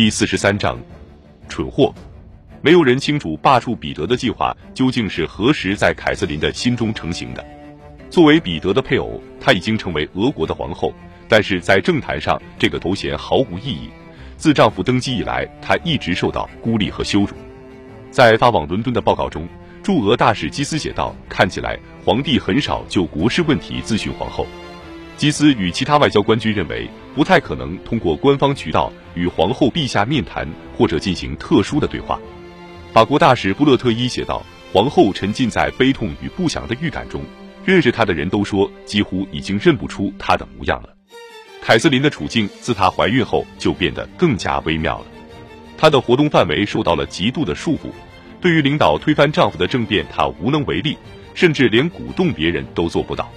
第四十三章，蠢货。没有人清楚罢黜彼得的计划究竟是何时在凯瑟琳的心中成型的。作为彼得的配偶，她已经成为俄国的皇后，但是在政坛上，这个头衔毫无意义。自丈夫登基以来，她一直受到孤立和羞辱。在发往伦敦的报告中，驻俄大使基斯写道：“看起来皇帝很少就国事问题咨询皇后。”基斯与其他外交官均认为，不太可能通过官方渠道与皇后陛下面谈或者进行特殊的对话。法国大使布勒特伊写道：“皇后沉浸在悲痛与不祥的预感中，认识她的人都说，几乎已经认不出她的模样了。”凯瑟琳的处境自她怀孕后就变得更加微妙了，她的活动范围受到了极度的束缚，对于领导推翻丈夫的政变，她无能为力，甚至连鼓动别人都做不到。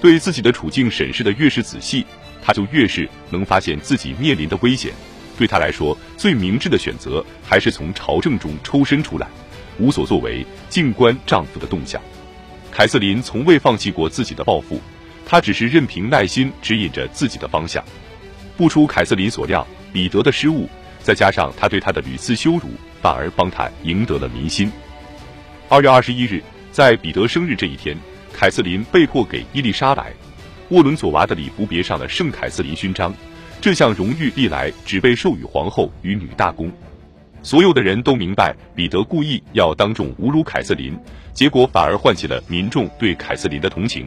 对自己的处境审视的越是仔细，她就越是能发现自己面临的危险。对她来说，最明智的选择还是从朝政中抽身出来，无所作为，静观丈夫的动向。凯瑟琳从未放弃过自己的抱负，她只是任凭耐心指引着自己的方向。不出凯瑟琳所料，彼得的失误，再加上他对他的屡次羞辱，反而帮她赢得了民心。二月二十一日，在彼得生日这一天，凯瑟琳被迫给伊丽莎白·沃伦佐娃的礼服别上了圣凯瑟琳勋章。这项荣誉历来只被授予皇后与女大公。所有的人都明白，彼得故意要当众侮辱凯瑟琳，结果反而唤起了民众对凯瑟琳的同情。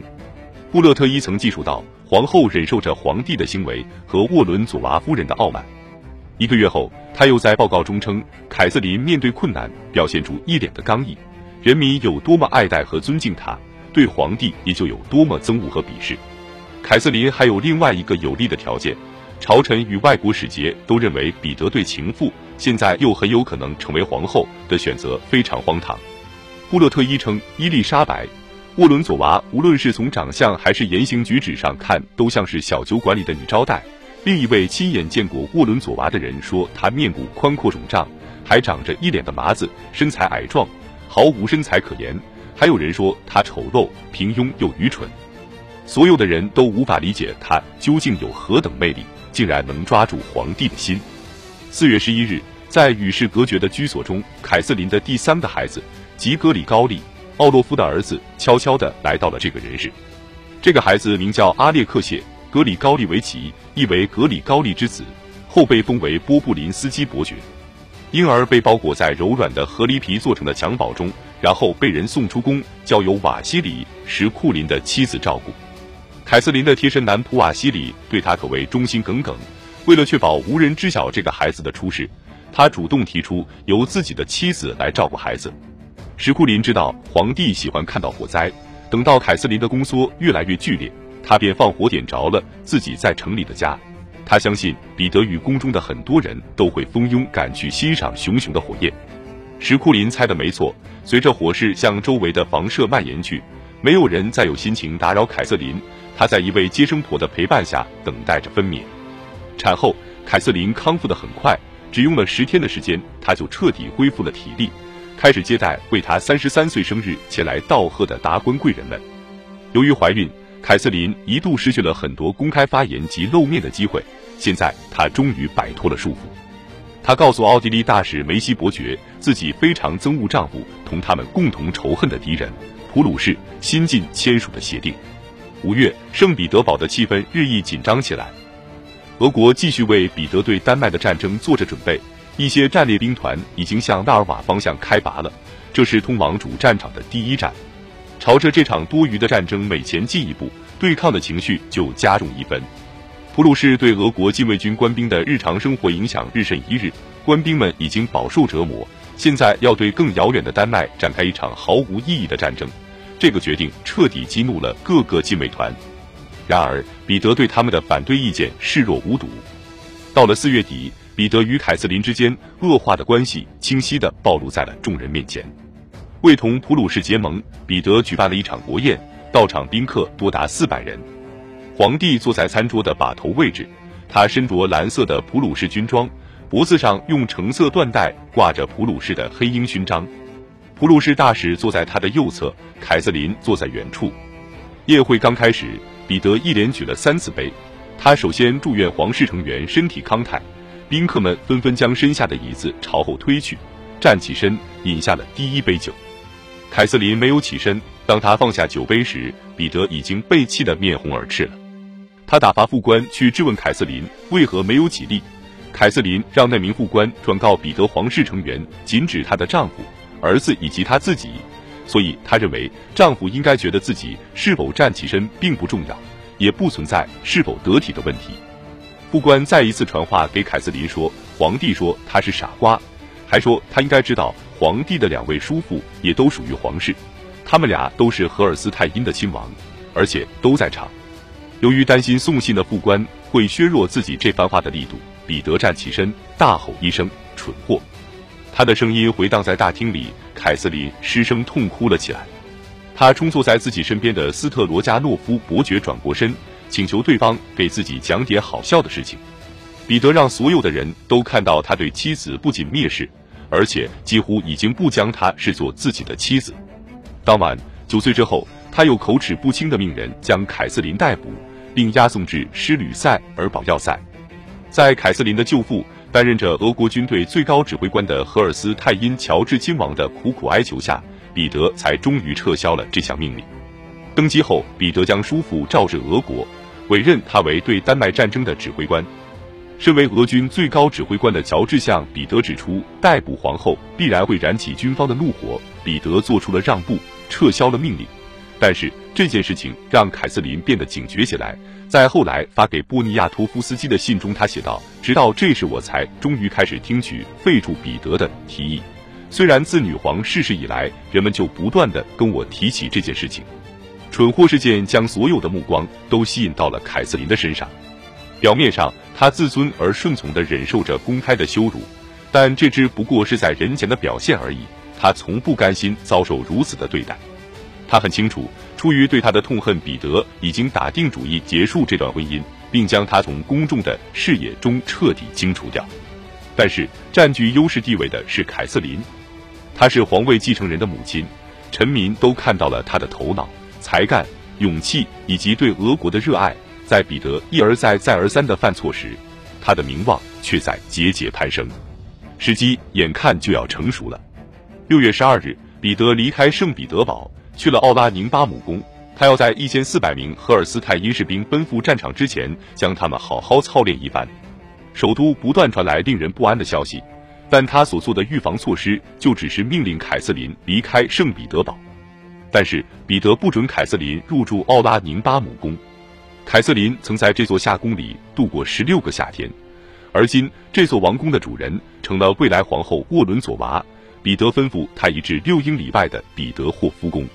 布勒特伊曾记述到，皇后忍受着皇帝的行为和沃伦佐娃夫人的傲慢。一个月后，他又在报告中称，凯瑟琳面对困难表现出一脸的刚毅，人民有多么爱戴和尊敬她，对皇帝也就有多么憎恶和鄙视。凯瑟琳还有另外一个有利的条件。朝臣与外国使节都认为彼得对情妇现在又很有可能成为皇后的选择非常荒唐。布勒特伊称，伊丽莎白·沃伦佐娃无论是从长相还是言行举止上看，都像是小酒馆里的女招待。另一位亲眼见过沃伦佐娃的人说，她面部宽阔肿胀，还长着一脸的麻子，身材矮壮，毫无身材可言。还有人说他丑陋、平庸又愚蠢。所有的人都无法理解他究竟有何等魅力。竟然能抓住皇帝的心。四月十一日，在与世隔绝的居所中，凯瑟琳的第三个孩子吉格里高利·奥洛夫的儿子悄悄地来到了这个人世。这个孩子名叫阿列克谢·格里高利维奇，意为格里高利之子，后被封为波布林斯基伯爵。婴儿被包裹在柔软的河狸皮做成的襁褓中，然后被人送出宫，交由瓦西里·什库林的妻子照顾。凯瑟琳的贴身男普瓦西里对他可谓忠心耿耿。为了确保无人知晓这个孩子的出世，他主动提出由自己的妻子来照顾孩子。石库林知道皇帝喜欢看到火灾，等到凯瑟琳的宫缩越来越剧烈，他便放火点着了自己在城里的家。他相信彼得与宫中的很多人都会蜂拥赶去欣赏熊熊的火焰。石库林猜的没错，随着火势向周围的房舍蔓延去，没有人再有心情打扰凯瑟琳。她在一位接生婆的陪伴下等待着分娩。产后，凯瑟琳康复的很快，只用了十天的时间，她就彻底恢复了体力，开始接待为她三十三岁生日前来道贺的达官贵人们。由于怀孕，凯瑟琳一度失去了很多公开发言及露面的机会。现在，她终于摆脱了束缚。他告诉奥地利大使梅西伯爵，自己非常憎恶丈夫同他们共同仇恨的敌人普鲁士新近签署的协定。五月，圣彼得堡的气氛日益紧张起来。俄国继续为彼得对丹麦的战争做着准备，一些战列兵团已经向纳尔瓦方向开拔了，这是通往主战场的第一站。朝着这场多余的战争每前进一步，对抗的情绪就加重一分。普鲁士对俄国禁卫军官兵的日常生活影响日甚一日，官兵们已经饱受折磨，现在要对更遥远的丹麦展开一场毫无意义的战争。这个决定彻底激怒了各个禁卫团，然而彼得对他们的反对意见视若无睹。到了四月底，彼得与凯瑟琳之间恶化的关系清晰地暴露在了众人面前。为同普鲁士结盟，彼得举办了一场国宴，到场宾客多达四百人。皇帝坐在餐桌的把头位置，他身着蓝色的普鲁士军装，脖子上用橙色缎带挂着普鲁士的黑鹰勋章。普鲁士大使坐在他的右侧，凯瑟琳坐在远处。宴会刚开始，彼得一连举了三次杯。他首先祝愿皇室成员身体康泰，宾客们纷纷将身下的椅子朝后推去，站起身饮下了第一杯酒。凯瑟琳没有起身，当他放下酒杯时，彼得已经被气得面红耳赤了。他打发副官去质问凯瑟琳为何没有起立。凯瑟琳让那名副官转告彼得，皇室成员仅指她的丈夫、儿子以及她自己，所以她认为丈夫应该觉得自己是否站起身并不重要，也不存在是否得体的问题。副官再一次传话给凯瑟琳说，皇帝说他是傻瓜，还说他应该知道皇帝的两位叔父也都属于皇室，他们俩都是荷尔斯泰因的亲王，而且都在场。由于担心送信的副官会削弱自己这番话的力度。彼得站起身，大吼一声：“蠢货！”他的声音回荡在大厅里，凯瑟琳失声痛哭了起来。他冲坐在自己身边的斯特罗加诺夫伯爵转过身，请求对方给自己讲点好笑的事情。彼得让所有的人都看到他对妻子不仅蔑视，而且几乎已经不将她视作自己的妻子。当晚九岁之后，他又口齿不清的命人将凯瑟琳逮捕，并押送至施吕塞尔堡要塞。在凯瑟琳的舅父担任着俄国军队最高指挥官的荷尔斯泰因乔治亲王的苦苦哀求下，彼得才终于撤销了这项命令。登基后，彼得将叔父召至俄国，委任他为对丹麦战争的指挥官。身为俄军最高指挥官的乔治向彼得指出，逮捕皇后必然会燃起军方的怒火。彼得做出了让步，撤销了命令。但是这件事情让凯瑟琳变得警觉起来。在后来发给波尼亚托夫斯基的信中，他写道：“直到这时，我才终于开始听取废除彼得的提议。虽然自女皇逝世以来，人们就不断的跟我提起这件事情。蠢货事件将所有的目光都吸引到了凯瑟琳的身上。表面上，她自尊而顺从的忍受着公开的羞辱，但这只不过是在人前的表现而已。她从不甘心遭受如此的对待。她很清楚。”出于对他的痛恨，彼得已经打定主意结束这段婚姻，并将他从公众的视野中彻底清除掉。但是占据优势地位的是凯瑟琳，她是皇位继承人的母亲，臣民都看到了她的头脑、才干、勇气以及对俄国的热爱。在彼得一而再、再而三的犯错时，他的名望却在节节攀升，时机眼看就要成熟了。六月十二日，彼得离开圣彼得堡。去了奥拉宁巴姆宫，他要在一千四百名荷尔斯泰因士兵奔赴战场之前，将他们好好操练一番。首都不断传来令人不安的消息，但他所做的预防措施就只是命令凯瑟琳离开圣彼得堡。但是彼得不准凯瑟琳入住奥拉宁巴姆宫。凯瑟琳曾在这座夏宫里度过十六个夏天，而今这座王宫的主人成了未来皇后沃伦佐娃。彼得吩咐他移至六英里外的彼得霍夫宫。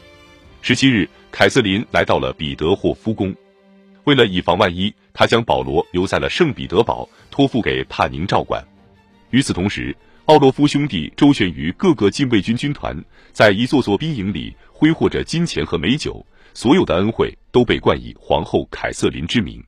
十七日，凯瑟琳来到了彼得霍夫宫。为了以防万一，她将保罗留在了圣彼得堡，托付给帕宁照管。与此同时，奥洛夫兄弟周旋于各个禁卫军军团，在一座座兵营里挥霍着金钱和美酒，所有的恩惠都被冠以皇后凯瑟琳之名。